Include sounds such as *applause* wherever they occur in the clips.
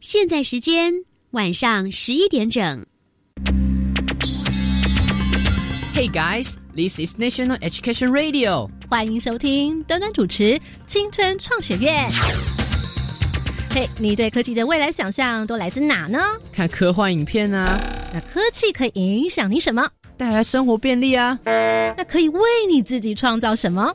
现在时间晚上十一点整。Hey guys, this is National Education Radio。欢迎收听端端主持《青春创学院》。嘿，你对科技的未来想象都来自哪呢？看科幻影片啊，那科技可以影响你什么？带来生活便利啊。那可以为你自己创造什么？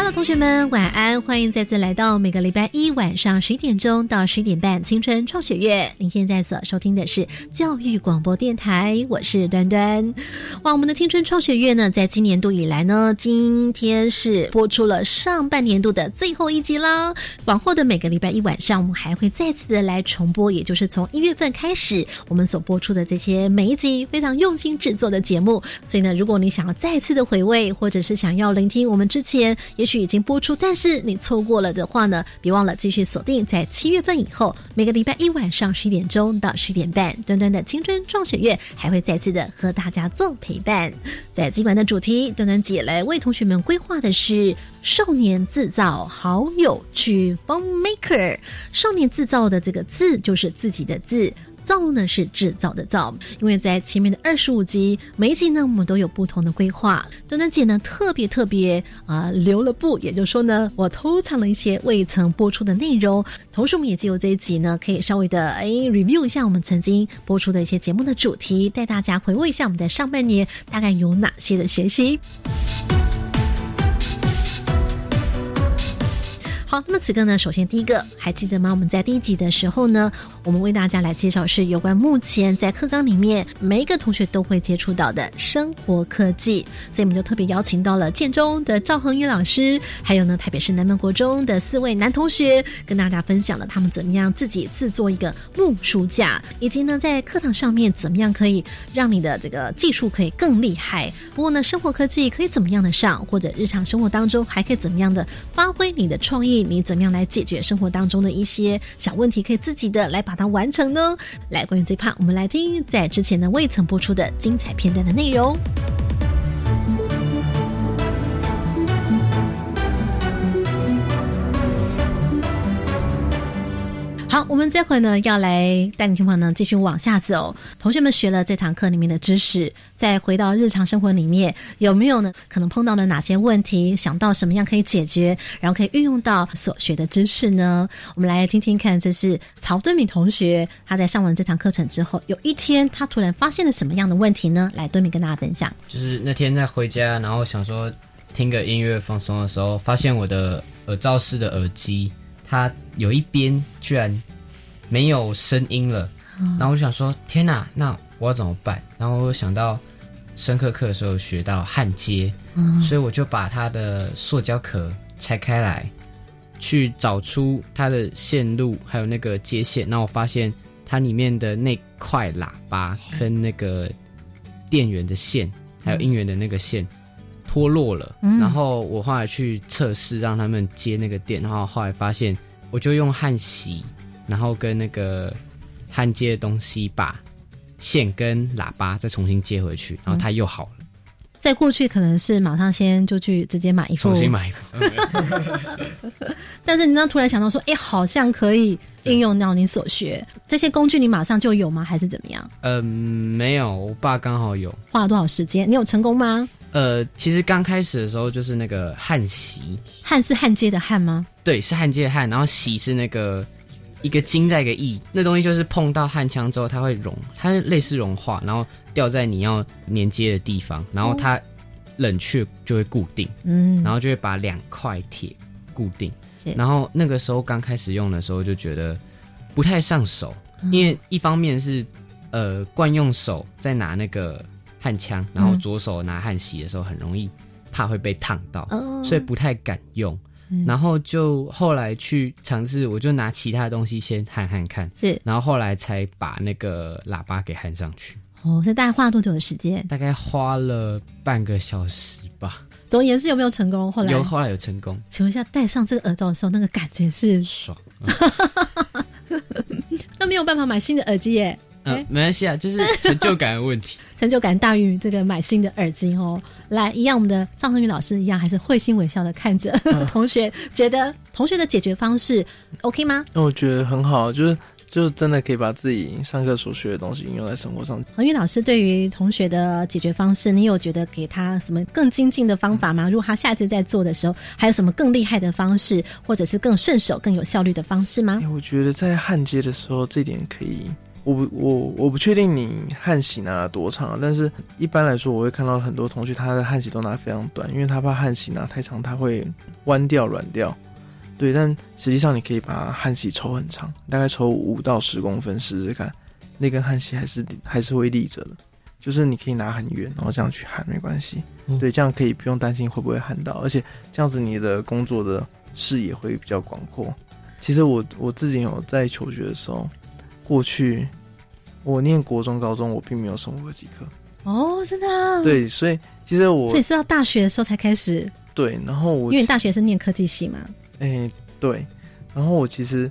同学们，晚安！欢迎再次来到每个礼拜一晚上十一点钟到十一点半青春创学院。您现在所收听的是教育广播电台，我是端端。哇，我们的青春创学院呢，在今年度以来呢，今天是播出了上半年度的最后一集啦。往后的每个礼拜一晚上，我们还会再次的来重播，也就是从一月份开始，我们所播出的这些每一集非常用心制作的节目。所以呢，如果你想要再次的回味，或者是想要聆听我们之前也许已经播出，但是你错过了的话呢，别忘了继续锁定在七月份以后，每个礼拜一晚上十一点钟到十一点半，端端的青春创学院还会再次的和大家做陪伴。在今晚的主题，端端姐来为同学们规划的是少年自造好有趣 Fun Maker。少年自造的这个字就是自己的字。造呢是制造的造，因为在前面的二十五集，每一集呢我们都有不同的规划。端端姐呢特别特别啊、留了步，也就是说呢，我偷藏了一些未曾播出的内容。同时，我们也借由这一集呢，可以稍微的哎 review 一下我们曾经播出的一些节目的主题，带大家回味一下我们在上半年大概有哪些的学习。好，那么此刻呢，首先第一个还记得吗？我们在第一集的时候呢，我们为大家来介绍是有关目前在课纲里面每一个同学都会接触到的生活科技，所以我们就特别邀请到了建中的赵恒宇老师，还有呢台北市南门国中的四位男同学，跟大家分享了他们怎么样自己制作一个木书架，以及呢在课堂上面怎么样可以让你的这个技术可以更厉害。不过呢，生活科技可以怎么样的上，或者日常生活当中还可以怎么样的发挥你的创意。你怎么样来解决生活当中的一些小问题？可以自己的来把它完成呢？来，关于这一 part，我们来听在之前呢未曾播出的精彩片段的内容。好，我们这回呢要来带领同学们呢继续往下走。同学们学了这堂课里面的知识，再回到日常生活里面，有没有呢？可能碰到了哪些问题？想到什么样可以解决，然后可以运用到所学的知识呢？我们来听听看，这是曹敦敏同学他在上完这堂课程之后，有一天他突然发现了什么样的问题呢？来，敦敏跟大家分享。就是那天在回家，然后想说听个音乐放松的时候，发现我的耳罩式的耳机。它有一边居然没有声音了，然后我就想说：天哪，那我要怎么办？然后我想到深刻课的时候学到焊接，所以我就把它的塑胶壳拆开来，去找出它的线路还有那个接线。然后我发现它里面的那块喇叭跟那个电源的线，还有音源的那个线。脱落了，嗯然后我后来去测试，让他们接那个电，然后后来发现，我就用焊锡，然后跟那个焊接的东西把线跟喇叭再重新接回去，然后它又好了。在过去可能是马上先就去直接买一副，重新买一副。*laughs* 但是你那突然想到说，哎，好像可以应用到你所学这些工具，你马上就有吗？还是怎么样？嗯，没有，我爸刚好有。花了多少时间？你有成功吗？呃，其实刚开始的时候就是那个焊锡，焊是焊接的焊吗？对，是焊接的焊，然后锡是那个一个金在一个翼，那东西就是碰到焊枪之后，它会融，它类似融化，然后掉在你要连接的地方，然后它冷却就会固定，嗯，然后就会把两块铁固定。是然后那个时候刚开始用的时候就觉得不太上手，因为一方面是呃惯用手在拿那个焊枪，然后左手拿焊锡的时候很容易怕会被烫到，哦所以不太敢用。嗯然后就后来去尝试，我就拿其他东西先焊焊看，是然后后来才把那个喇叭给焊上去。哦，这大概花了多久的时间？大概花了半个小时吧。总而言之，有没有成功？后来有，后来有成功，请问一下，戴上这个耳罩的时候，那个感觉是？爽。*laughs* 那没有办法买新的耳机耶。嗯哎，没关系啊，就是成就感的问题。成就感大于这个买新的耳机哦。来，一样，我们的张恒宇老师一样，还是会心微笑的看着 *laughs* 同学，觉得同学的解决方式 OK 吗？那我觉得很好，就是就是真的可以把自己上课所学的东西应用在生活上。恒宇老师对于同学的解决方式，你有觉得给他什么更精进的方法吗？如果他下次在做的时候，还有什么更厉害的方式，或者是更顺手、更有效率的方式吗哎？我觉得在焊接的时候，这点可以。我不我我不确定你焊锡拿了多长，但是一般来说，我会看到很多同学他的焊锡都拿非常短，因为他怕焊锡拿太长，他会弯掉软掉。对，但实际上你可以把焊锡抽很长，大概抽五到十公分试试看，那根焊锡还是还是会立着的。就是你可以拿很远，然后这样去焊没关系。嗯对，这样可以不用担心会不会焊到，而且这样子你的工作的视野会比较广阔。其实我我自己有在求学的时候，过去我念国中、高中，我并没有生物科技课。哦，真的、啊？，对，所以其实我所以是到大学的时候才开始，对，然后我因为大学是念科技系嘛。哎、对，然后我其实，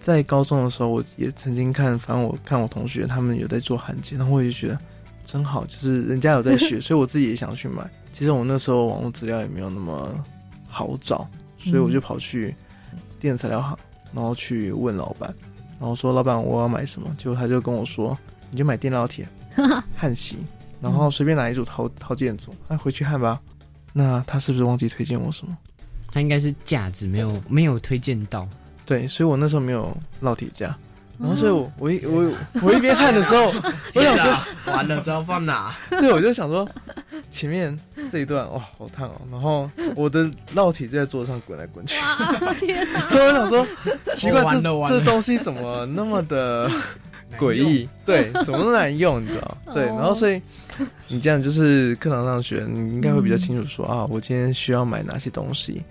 在高中的时候，我也曾经看，反正我看我同学他们有在做焊接，然后我就觉得真好，就是人家有在学，*laughs* 所以我自己也想去买。其实我那时候网络资料也没有那么好找，所以我就跑去电子材料行，然后去问老板，然后说老板我要买什么，结果他就跟我说你就买电烙铁、*laughs* 焊锡，然后随便拿一组套套件组，那、回去焊吧。那他是不是忘记推荐我什么？他应该是架子没有没有推荐到，对，所以我那时候没有烙铁架，然后所以我我一我我一边焊的时候，我想说，完了，知道放哪？对，我就想说前面这一段哇好烫哦，然后我的烙铁就在桌子上滚来滚去，哇，天哪！所 *laughs* 以我想说奇怪，这这东西怎么那么的 *laughs* 诡异？对，怎么那么难用？你知道？*laughs* 对，哦然后所以你这样就是课堂上学，你应该会比较清楚说啊，我今天需要买哪些东西。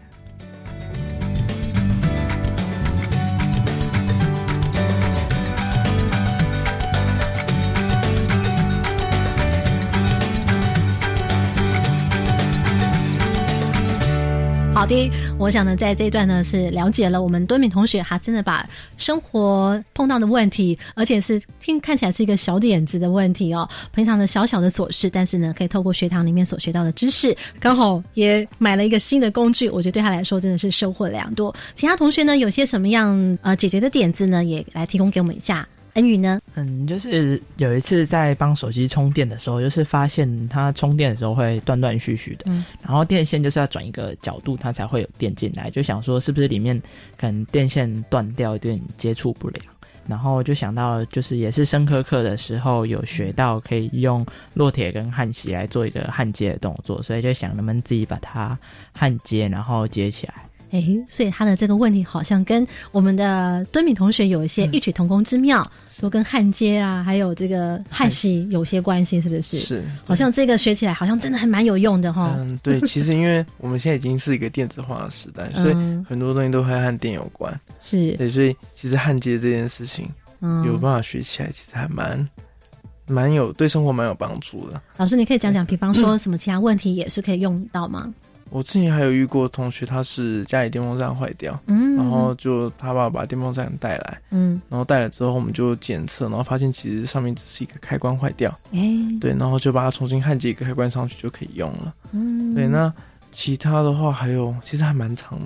好的，我想呢，在这一段呢是了解了我们敦敏同学，他真的把生活碰到的问题，而且是听看起来是一个小点子的问题哦，平常的小小的琐事，但是呢，可以透过学堂里面所学到的知识，刚好也买了一个新的工具，我觉得对他来说真的是收获良多。其他同学呢，有些什么样呃解决的点子呢，也来提供给我们一下。恩宇呢？嗯，就是有一次在帮手机充电的时候，就是发现它充电的时候会断断续续的，嗯，然后电线就是要转一个角度，它才会有电进来，就想说是不是里面可能电线断掉，有点接触不良。然后就想到，就是也是生科课的时候有学到可以用烙铁跟焊锡来做一个焊接的动作，所以就想能不能自己把它焊接，然后接起来。哎，所以他的这个问题好像跟我们的敦敏同学有一些异曲同工之妙，都跟焊接啊，还有这个焊锡有些关系，是不是？，是，好像这个学起来好像真的还蛮有用的哈。嗯，对，其实因为我们现在已经是一个电子化的时代，所以嗯，很多东西都会和电有关。是，对，所以其实焊接这件事情嗯，有办法学起来，其实还蛮蛮有对生活蛮有帮助的。老师，你可以讲讲，比方说什么其他问题也是可以用到吗？我之前还有遇过同学，他是家里电风扇坏掉，嗯，然后就他爸把电风扇带来，嗯，然后带来之后我们就检测，然后发现其实上面只是一个开关坏掉，哎，对，然后就把它重新焊接一个开关上去就可以用了。嗯，对，那其他的话还有，其实还蛮长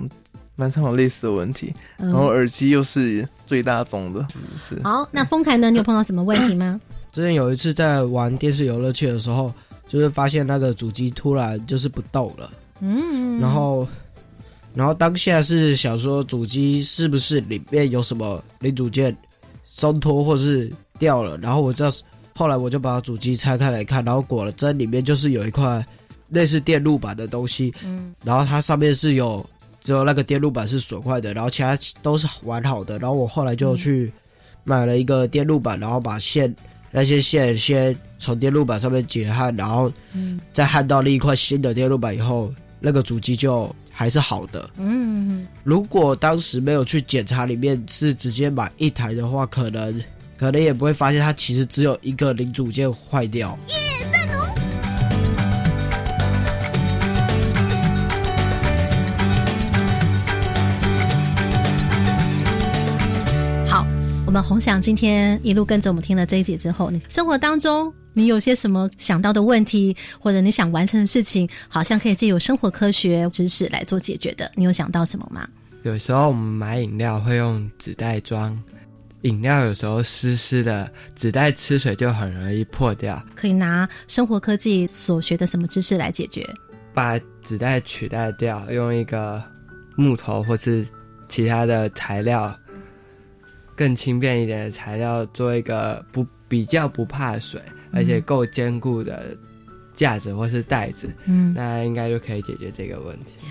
蛮常有类似的问题，嗯然后耳机又是最大宗的，是是。好，那丰凯呢？你有碰到什么问题吗？*coughs* 之前有一次在玩电视游乐器的时候，就是发现那个主机突然就是不动了，嗯，然后，然后当下是想说主机是不是里面有什么零组件松脱或是掉了，然后我就后来我就把主机拆开来看，然后果真里面就是有一块类似电路板的东西，嗯。然后它上面是有只有那个电路板是损坏的，然后其他都是完好的。然后我后来就去买了一个电路板，然后把线那些线先从电路板上面解焊，然后嗯。再焊到另一块新的电路板以后，那个主机就还是好的。嗯如果当时没有去检查里面是直接买一台的话，可能可能也不会发现它其实只有一个零组件坏掉。好，我们红翔今天一路跟着我们听了这一节之后，你生活当中你有些什么想到的问题，或者你想完成的事情，好像可以借由生活科学知识来做解决的，你有想到什么吗？有时候我们买饮料会用纸袋装，饮料有时候湿湿的，纸袋吃水就很容易破掉。可以拿生活科技所学的什么知识来解决？把纸袋取代掉，用一个木头或是其他的材料，更轻便一点的材料，做一个不比较不怕水，而且够坚固的架子或是袋子，嗯，那应该就可以解决这个问题。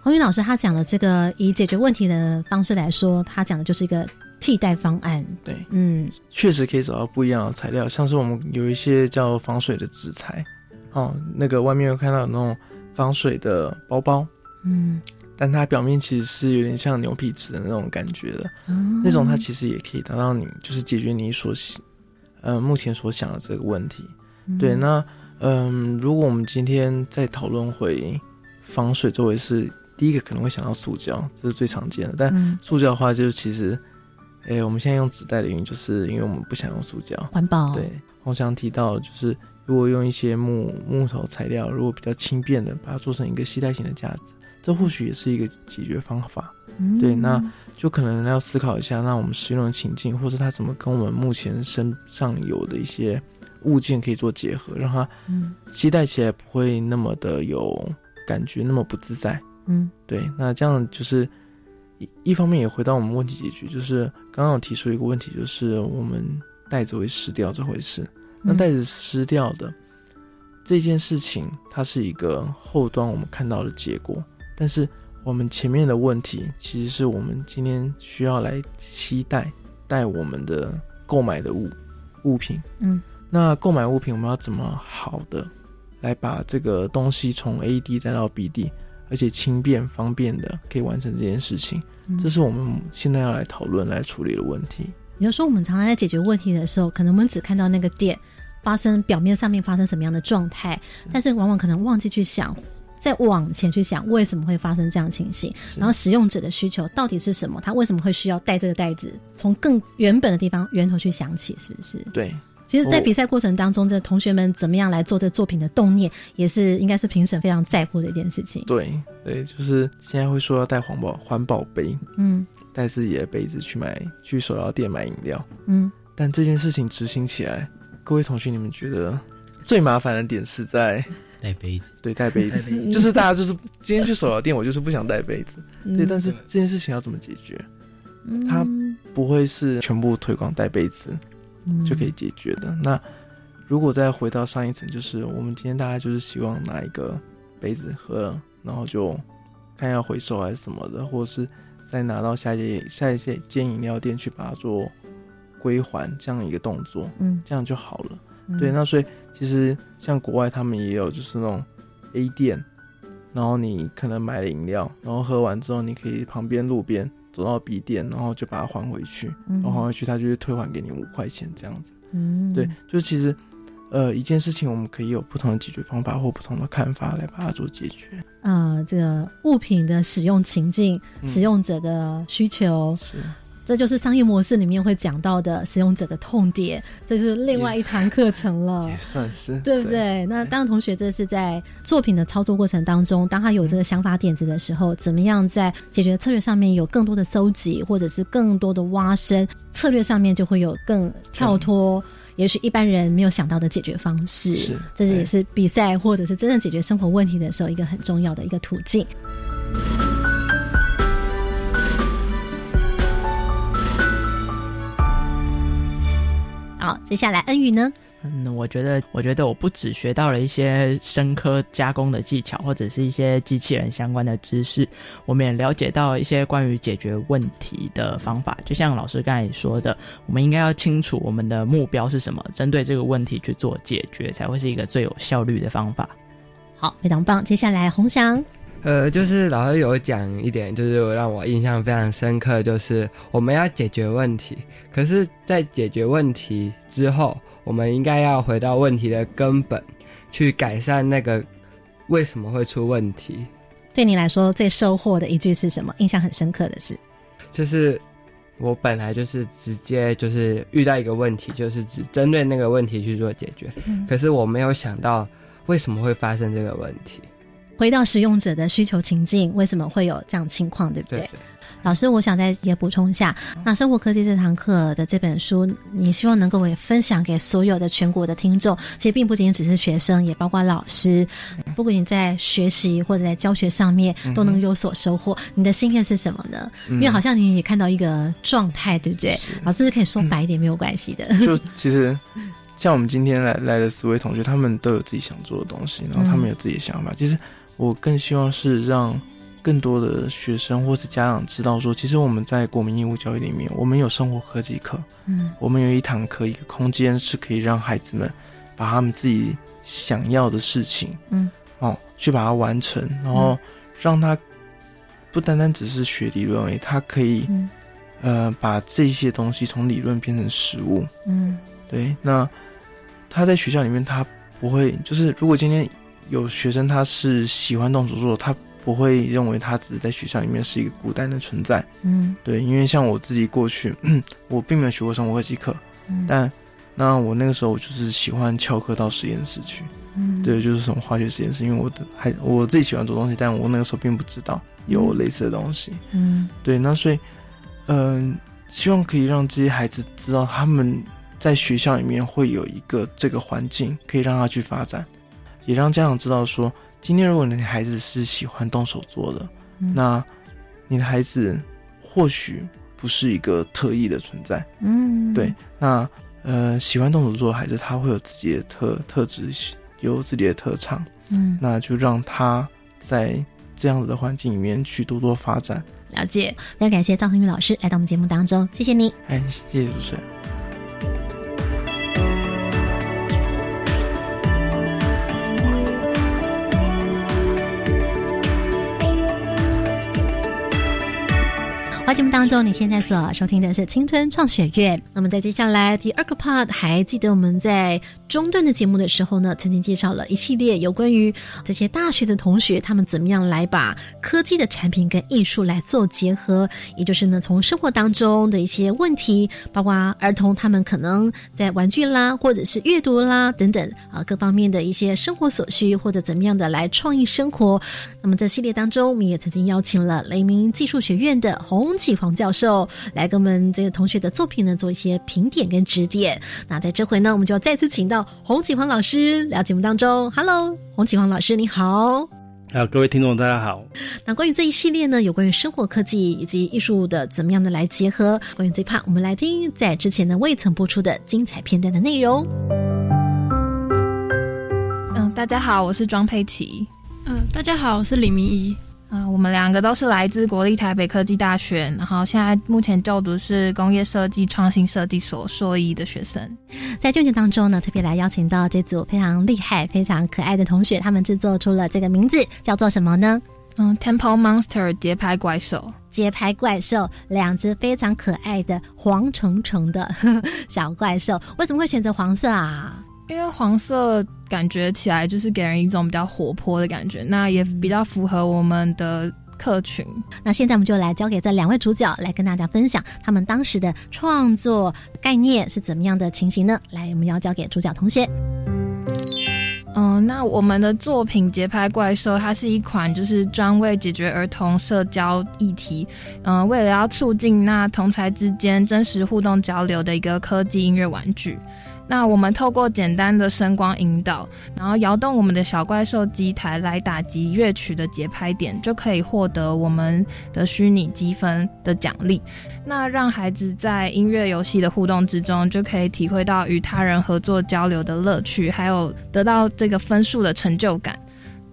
洪云老师他讲的这个以解决问题的方式来说，他讲的就是一个替代方案。对，嗯，确实可以找到不一样的材料，像是我们有一些叫防水的纸材，哦，那个外面有看到有那种防水的包包，嗯，但它表面其实是有点像牛皮纸的那种感觉的，那种它其实也可以达到你就是解决你所想，呃，目前所想的这个问题。对，那嗯，如果我们今天再讨论回防水这回事，第一个可能会想到塑胶，这是最常见的。但嗯塑胶的话，就是其实，诶、我们现在用纸袋的原因，就是因为我们不想用塑胶。环保，对，我想提到的就是，如果用一些木木头材料，如果比较轻便的，把它做成一个携带型的架子，这或许也是一个解决方法。嗯对，那就可能要思考一下，那我们使用的情境，或者它怎么跟我们目前身上有的一些物件可以做结合，让它嗯携带起来不会那么的有感觉，那么不自在。嗯对，那这样就是一一方面也回到我们问题解决，就是刚刚有提出一个问题，就是我们袋子会湿掉这回事。那嗯袋子湿掉的这件事情，它是一个后端我们看到的结果，但是我们前面的问题，其实是我们今天需要来期待带我们的购买的物物品。嗯，那购买物品，我们要怎么好的来把这个东西从 A 地带到 B 地，而且轻便方便的可以完成这件事情？嗯这是我们现在要来讨论、来处理的问题。也就是说，我们常常在解决问题的时候，可能我们只看到那个点发生表面上面发生什么样的状态，但是往往可能忘记去想，再往前去想为什么会发生这样的情形，然后使用者的需求到底是什么，他为什么会需要带这个袋子，从更原本的地方源头去想起，是不是？对，其实，在比赛过程当中，这同学们怎么样来做这作品的动念，也是应该是评审非常在乎的一件事情。对对，就是现在会说要带环保环保杯，嗯。带自己的杯子去买去手摇店买饮料，嗯，但这件事情执行起来，各位同学，你们觉得最麻烦的点是在带杯子，对带杯子，就是大家就是今天去手摇店，我就是不想带杯子，嗯。对，但是这件事情要怎么解决？嗯。它不会是全部推广带杯子嗯。就可以解决的。那如果再回到上一层，就是我们今天大家就是希望拿一个杯子喝了，然后就看要回收还是什么的，或者是再拿到下一间下一些间饮料店去把它做归还这样一个动作，嗯。这样就好了。嗯。对，那所以其实像国外他们也有就是那种 A 店，然后你可能买了饮料，然后喝完之后，你可以旁边路边走到 B 店，然后就把它还回去，嗯。然后还回去，他就会退还给你五块钱这样子。嗯。对，就其实，呃，一件事情我们可以有不同的解决方法或不同的看法来把它做解决。呃，这个物品的使用情境、嗯。使用者的需求，是这就是商业模式里面会讲到的使用者的痛点，这是另外一堂课程了。*laughs* 也算是对不对？那当然，同学这是在作品的操作过程当中，当他有这个想法点子的时候，怎么样在解决策略上面有更多的搜集，或者是更多的挖深，策略上面就会有更跳脱，也许一般人没有想到的解决方式。是这也是比赛或者是真正解决生活问题的时候一个很重要的一个途径。好，接下来恩宇呢？嗯，我觉得，我觉得我不只学到了一些生科加工的技巧，或者是一些机器人相关的知识，我们也了解到一些关于解决问题的方法。就像老师刚才说的，我们应该要清楚我们的目标是什么，针对这个问题去做解决，才会是一个最有效率的方法。好，非常棒。接下来红翔，呃，就是老师有讲一点，就是让我印象非常深刻，就是我们要解决问题，可是，在解决问题之后，我们应该要回到问题的根本，去改善那个为什么会出问题。对你来说最收获的一句是什么？印象很深刻的是，就是我本来就是直接就是遇到一个问题，就是只针对那个问题去做解决，嗯可是我没有想到为什么会发生这个问题。回到使用者的需求情境，为什么会有这样情况，对不对？老师，我想再也补充一下，那生活科技这堂课的这本书，你希望能够也分享给所有的全国的听众。其实并不仅仅只是学生，也包括老师。不管你在学习或者在教学上面都能有所收获，你的心愿是什么呢？因为好像你也看到一个状态，对不对？老师是可以说白一点，没有关系的。就其实像我们今天来来的四位同学，他们都有自己想做的东西，然后他们有自己的想法。其实我更希望是让更多的学生或是家长知道说，其实我们在国民义务教育里面，我们有生活科技课，嗯。我们有一堂课，一个空间是可以让孩子们把他们自己想要的事情，嗯，哦，去把它完成，然后让他不单单只是学理论而已，他可以、嗯。呃把这些东西从理论变成实物。嗯。对，那他在学校里面，他不会就是如果今天有学生他是喜欢动手做，他不会认为他只是在学校里面是一个孤单的存在。嗯。对，因为像我自己过去，*clears throat* 我并没有学过生物科技课，嗯。但那我那个时候我就是喜欢翘课到实验室去，嗯。对，就是什么化学实验室，因为我的还我自己喜欢做东西，但我那个时候并不知道有类似的东西，嗯。对，那所以，嗯、希望可以让这些孩子知道他们在学校里面会有一个这个环境可以让他去发展，也让家长知道说，今天如果你的孩子是喜欢动手做的，嗯那你的孩子或许不是一个特异的存在，嗯对，那呃，喜欢动手做的孩子，他会有自己的特特质，有自己的特长，嗯那就让他在这样子的环境里面去多多发展。了解，非常感谢赵恒宇老师来到我们节目当中，谢谢你。哎，谢谢主持人。节目当中，你现在所收听的是青春创学院。那么在接下来第二个 part，还记得我们在中段的节目的时候呢，曾经介绍了一系列有关于这些大学的同学，他们怎么样来把科技的产品跟艺术来做结合，也就是呢，从生活当中的一些问题，包括儿童他们可能在玩具啦，或者是阅读啦等等啊各方面的一些生活所需，或者怎么样的来创意生活。那么在系列当中，我们也曾经邀请了雷明技术学院的洪启煌教授来跟我们这个同学的作品呢做一些评点跟指点。那在这回呢，我们就要再次请到洪启煌老师来到节目当中。Hello，洪启煌老师，你好。啊，各位听众大家好。那关于这一系列呢，有关于生活科技以及艺术的怎么样的来结合，关于这一 part，我们来听在之前呢未曾播出的精彩片段的内容。嗯，大家好，我是庄佩琪。嗯，大家好，我是李明一。啊、我们两个都是来自国立台北科技大学，然后现在目前就读是工业设计创新设计所硕一的学生。在卷卷当中呢，特别来邀请到这组非常厉害、非常可爱的同学，他们制作出了这个名字叫做什么呢？嗯，Temple Monster 节拍怪兽。节拍怪兽，两只非常可爱的黄橙橙的 *laughs* 小怪兽，为什么会选择黄色啊？因为黄色感觉起来就是给人一种比较活泼的感觉，那也比较符合我们的客群。那现在我们就来交给这两位主角来跟大家分享他们当时的创作概念是怎么样的情形呢？来，我们要交给主角同学。嗯，那我们的作品《节拍怪兽》，它是一款就是专为解决儿童社交议题，嗯，为了要促进那同才之间真实互动交流的一个科技音乐玩具。那我们透过简单的声光引导，然后摇动我们的小怪兽机台来打击乐曲的节拍点，就可以获得我们的虚拟积分的奖励。那让孩子在音乐游戏的互动之中，就可以体会到与他人合作交流的乐趣，还有得到这个分数的成就感。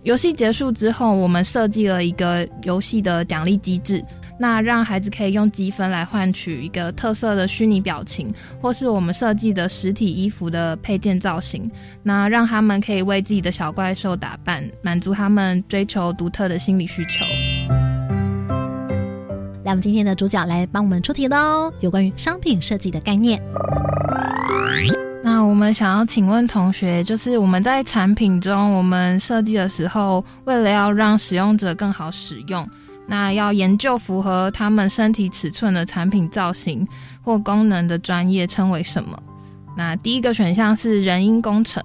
游戏结束之后，我们设计了一个游戏的奖励机制。那让孩子可以用积分来换取一个特色的虚拟表情，或是我们设计的实体衣服的配件造型，那让他们可以为自己的小怪兽打扮，满足他们追求独特的心理需求。来，我们今天的主角来帮我们出题喽，有关于商品设计的概念。那我们想要请问同学，就是我们在产品中，我们设计的时候，为了要让使用者更好使用，那要研究符合他们身体尺寸的产品造型或功能的专业称为什么？那第一个选项是人因工程，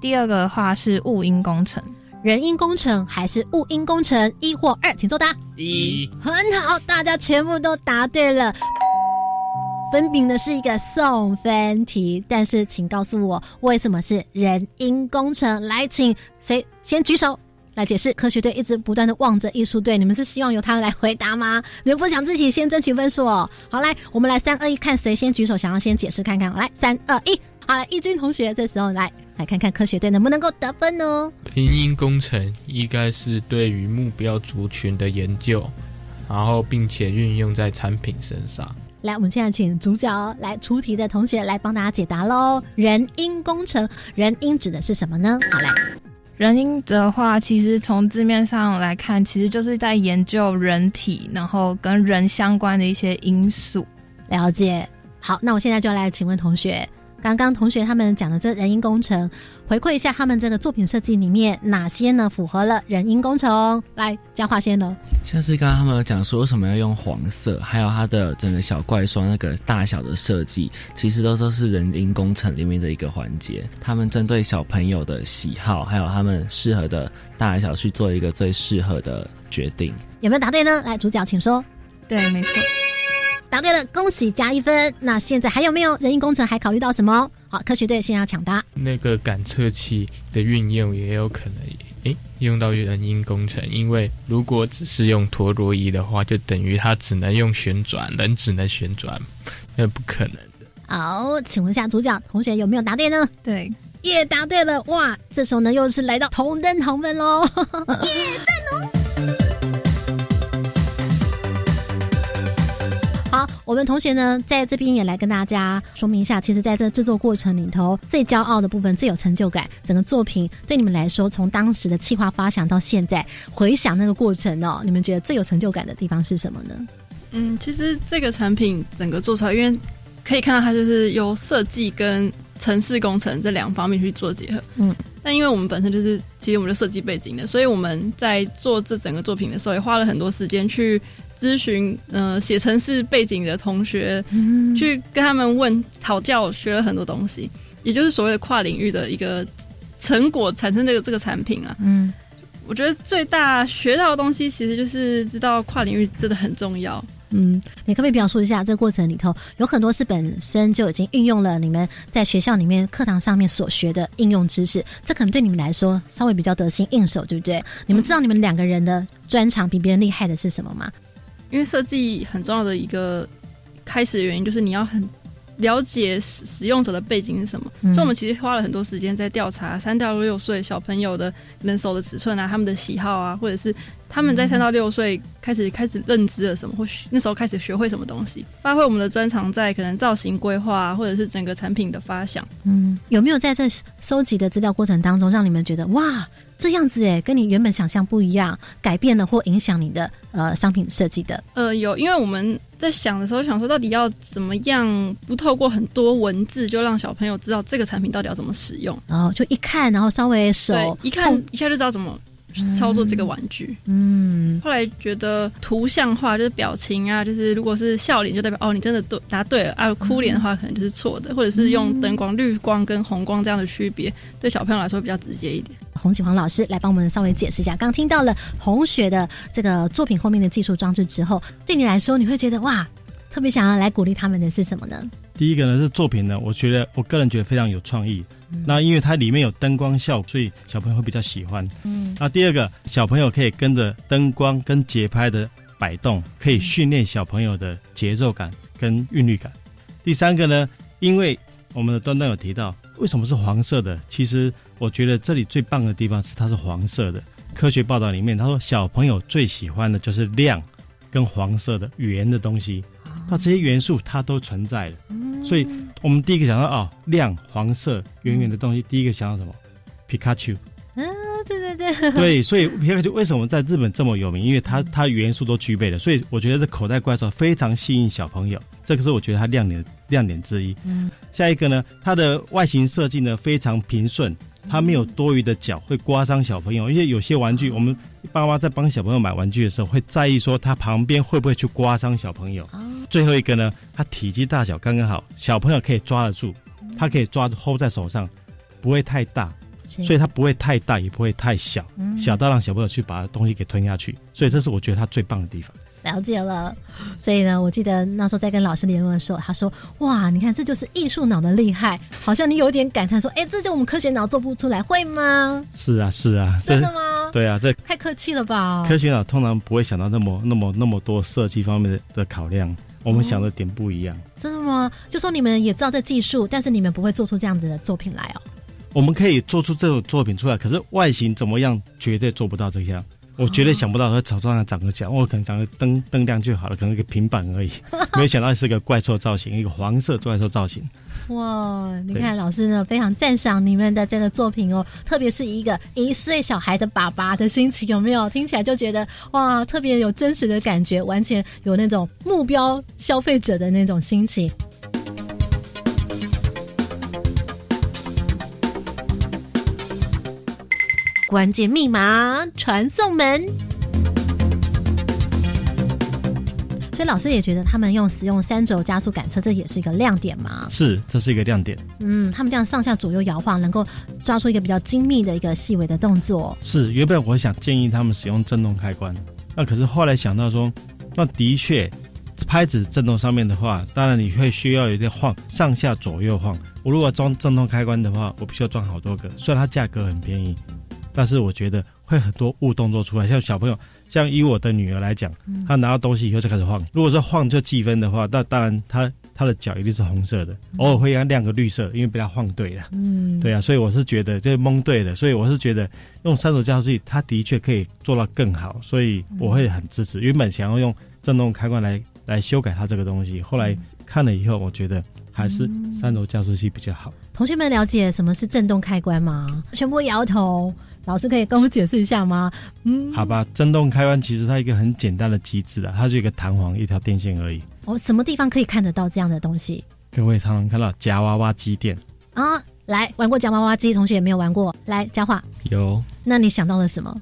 第二个的话是物因工程。人因工程还是物因工程？一或二，请作答。一，很好，大家全部都答对了。分饼的是一个送分题，但是请告诉我为什么是人因工程？来，请谁先举手来解释？科学队一直不断的望着艺术队，你们是希望由他们来回答吗？你们不想自己先争取分数哦？好，来，我们来三二一，看谁先举手，想要先解释看看。来，三二一，好，了，义军同学，这时候来来看看科学队能不能够得分哦。拼音工程应该是对于目标族群的研究，然后并且运用在产品身上。来，我们现在请主角来出题的同学来帮大家解答喽。人因工程，人因指的是什么呢？好来，人因的话，其实从字面上来看，其实就是在研究人体，然后跟人相关的一些因素。了解。好，那我现在就来请问同学，刚刚同学他们讲的这人因工程。回馈一下他们这个作品设计里面哪些呢符合了人因工程？来，嘉华先喽。像是刚刚他们有讲说为什么要用黄色，还有它的整个小怪兽那个大小的设计，其实都都是人因工程里面的一个环节。他们针对小朋友的喜好，还有他们适合的大小去做一个最适合的决定。有没有答对呢？来，主角请说。对，没错，答对了，恭喜加一分。那现在还有没有人因工程？还考虑到什么？好，科学队先要抢答。那个感测器的运用也有可能，诶，用到人因工程，因为如果只是用陀螺仪的话，就等于它只能用旋转，人只能旋转，那不可能的。好，请问一下主角同学有没有答对呢？对，也答对了。哇，这时候呢又是来到同登同分喽。耶，*laughs* *laughs* 赞哦！好，我们同学呢，在这边也来跟大家说明一下，其实在这制作过程里头，最骄傲的部分、最有成就感，整个作品对你们来说，从当时的企划发想到现在，回想那个过程哦，你们觉得最有成就感的地方是什么呢？嗯，其实这个产品整个做出来，因为可以看到它就是由设计跟城市工程这两方面去做结合。嗯，那因为我们本身就是其实我们的设计背景的，所以我们在做这整个作品的时候，也花了很多时间去。咨询嗯写程式背景的同学，去跟他们问讨教，学了很多东西，也就是所谓的跨领域的一个成果产生这个这个产品啊。嗯，我觉得最大学到的东西，其实就是知道跨领域真的很重要。嗯，你可不可以表述一下这个过程里头有很多是本身就已经运用了你们在学校里面课堂上面所学的应用知识，这可能对你们来说稍微比较得心应手，对不对？你们知道你们两个人的专长比别人厉害的是什么吗？因为设计很重要的一个开始的原因，就是你要很了解使使用者的背景是什么。所以，我们其实花了很多时间在调查三到六岁小朋友的人手的尺寸啊，他们的喜好啊，或者是他们在三到六岁开始开始认知了什么，或许那时候开始学会什么东西，发挥我们的专长在可能造型规划，或者是整个产品的发想。嗯，有没有在这收集的资料过程当中，让你们觉得哇？这样子哎，跟你原本想象不一样，改变了或影响你的呃商品设计的。呃，有，因为我们在想的时候，想说到底要怎么样不透过很多文字，就让小朋友知道这个产品到底要怎么使用。然后就一看，然后稍微手一看一下就知道怎么。操作这个玩具，嗯，后来觉得图像化就是表情啊，就是如果是笑脸就代表哦，你真的对答对了啊，哭脸的话可能就是错的，或者是用灯光绿光跟红光这样的区别，对小朋友来说比较直接一点。洪启煌老师来帮我们稍微解释一下，刚听到了红雪的这个作品后面的技术装置之后，对你来说你会觉得哇，特别想要来鼓励他们的是什么呢？第一个呢是作品呢，我觉得我个人觉得非常有创意。那因为它里面有灯光效果，所以小朋友会比较喜欢。嗯，那第二个小朋友可以跟着灯光跟节拍的摆动，可以训练小朋友的节奏感跟韵律感。第三个呢，因为我们的端端有提到为什么是黄色的，其实我觉得这里最棒的地方是它是黄色的。科学报道里面他说小朋友最喜欢的就是亮跟黄色的圆的东西，那这些元素它都存在了。嗯所以我们第一个想到哦，亮黄色圆圆的东西，第一个想到什么？皮卡丘。嗯，对对对，对，所以皮卡丘为什么在日本这么有名？因为它它元素都具备了，所以我觉得这口袋怪兽非常吸引小朋友，这个是我觉得它亮点亮点之一。嗯，下一个呢，它的外形设计呢非常平顺，它没有多余的角会刮伤小朋友，因为有些玩具我们爸妈在帮小朋友买玩具的时候会在意说他旁边会不会去刮伤小朋友。最后一个呢，它体积大小刚刚好，小朋友可以抓得住，他可以抓着 hold 在手上，不会太大。所以它不会太大，也不会太小，嗯小到让小朋友去把东西给吞下去。所以这是我觉得它最棒的地方。了解了，所以呢，我记得那时候在跟老师联络的时候，他说：“哇，你看这就是艺术脑的厉害。”好像你有点感叹说：“哎，这就我们科学脑做不出来，会吗是啊，是啊，真的吗对啊，这？”太客气了吧？科学脑通常不会想到那么、那么、那么多设计方面的的考量，我们想的点不一样。真的吗？就说你们也知道这技术，但是你们不会做出这样子的作品来哦。我们可以做出这种作品出来，可是外形怎么样，绝对做不到这样。我绝对想不到说草上长个角，我可能长个灯灯亮就好了，可能一个平板而已。*laughs* 没有想到是个怪兽造型，一个黄色怪兽造型。哇，你看老师呢非常赞赏你们的这个作品哦，特别是一个一岁小孩的爸爸的心情，有没有？听起来就觉得哇，特别有真实的感觉，完全有那种目标消费者的那种心情。关键密码传送门。所以老师也觉得他们用使用三轴加速感测，这也是一个亮点嘛。是，这是一个亮点。嗯，他们这样上下左右摇晃，能够抓出一个比较精密的一个细微的动作。是，原本我想建议他们使用震动开关，那可是后来想到说，那的确，拍子震动上面的话，当然你会需要有点晃，上下左右晃。我如果装震动开关的话，我必须要装好多个，虽然它价格很便宜，但是我觉得会很多误动作出来，像小朋友。像以我的女儿来讲，她拿到东西以后就开始晃。如果说晃就计分的话，那当然她她的脚一定是红色的，偶尔会让亮个绿色，因为被她晃对了。嗯，对啊，所以我是觉得就是蒙对的，所以我是觉得用三手加速器，它的确可以做到更好，所以我会很支持。原本想要用震动开关来来修改它这个东西，后来看了以后，我觉得还是三轴加速器比较好。同学们了解什么是震动开关吗？全部摇头。老师可以跟我解释一下吗？嗯，好吧，震动开关其实它一个很简单的机制啊，它是一个弹簧一条电线而已。哦，什么地方可以看得到这样的东西？各位常常看到夹娃娃机店啊，来玩过夹娃娃机，同学也没有玩过，来佳话有。那你想到了什么？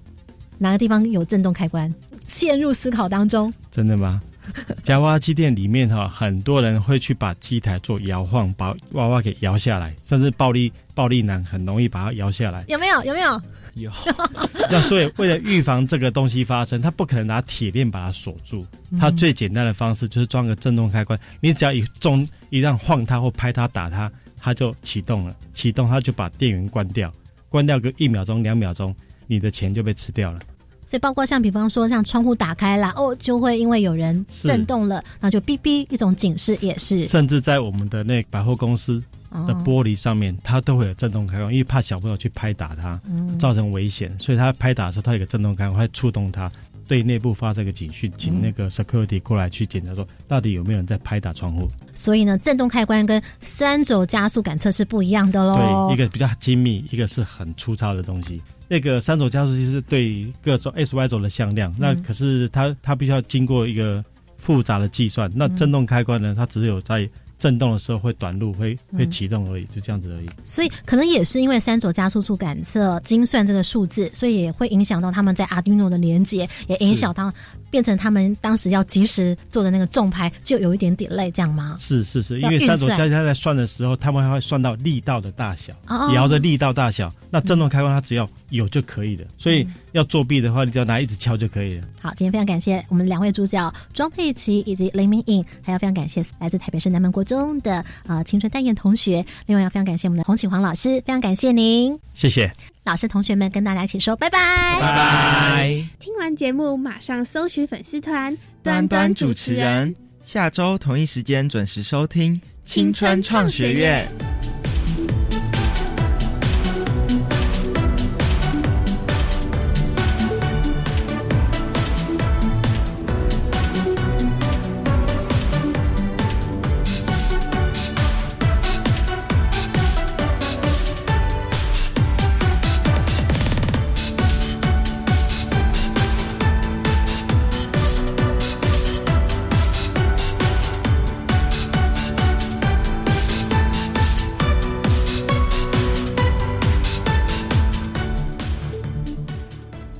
哪个地方有震动开关？陷入思考当中。真的吗？*laughs* 夹娃娃机店里面哈，很多人会去把机台做摇晃，把娃娃给摇下来，甚至暴力暴力男很容易把它摇下来。有没有？有没有？有。*laughs* 那所以为了预防这个东西发生，他不可能拿铁链把它锁住。他最简单的方式就是装个震动开关，你只要一中一让晃它或拍它打它，它就启动了。启动它就把电源关掉，关掉个一秒钟两秒钟，你的钱就被吃掉了。所以包括像比方说像窗户打开啦，哦，就会因为有人震动了，那就哔哔一种警示也是。甚至在我们的那百货公司的玻璃上面，它都会有震动开关，因为怕小朋友去拍打它，造成危险，所以它拍打的时候，它有个震动开关会触动它，对内部发这个警讯，请那个 security 过来去检查说到底有没有人在拍打窗户。所以呢，震动开关跟三轴加速感测是不一样的喽。对，一个比较精密，一个是很粗糙的东西。那个三轴加速器是对各种 S、Y 轴的向量，那可是它它必须要经过一个复杂的计算。那震动开关呢，它只有在震动的时候会短路，会会启动而已，就这样子而已。所以可能也是因为三轴加速处感测精算这个数字，所以也会影响到他们在 Arduino 的连接，也影响到变成他们当时要及时做的那个重拍就有一点 delay 这样吗？是是是，因为三轴加它在算的时候，他们还会算到力道的大小，哦摇的力道大小。那震动开关它只要有就可以了，所以要作弊的话，你只要拿一直敲就可以了。好，今天非常感谢我们两位主角庄佩琪以及林明颖，还要非常感谢来自台北市南门国中的啊、呃、青春代言同学，另外要非常感谢我们的洪启煌老师，非常感谢您，谢谢老师同学们，跟大家一起说拜拜，拜拜。听完节目马上搜寻粉丝团端端主持人，下周同一时间准时收听《青春创学院》。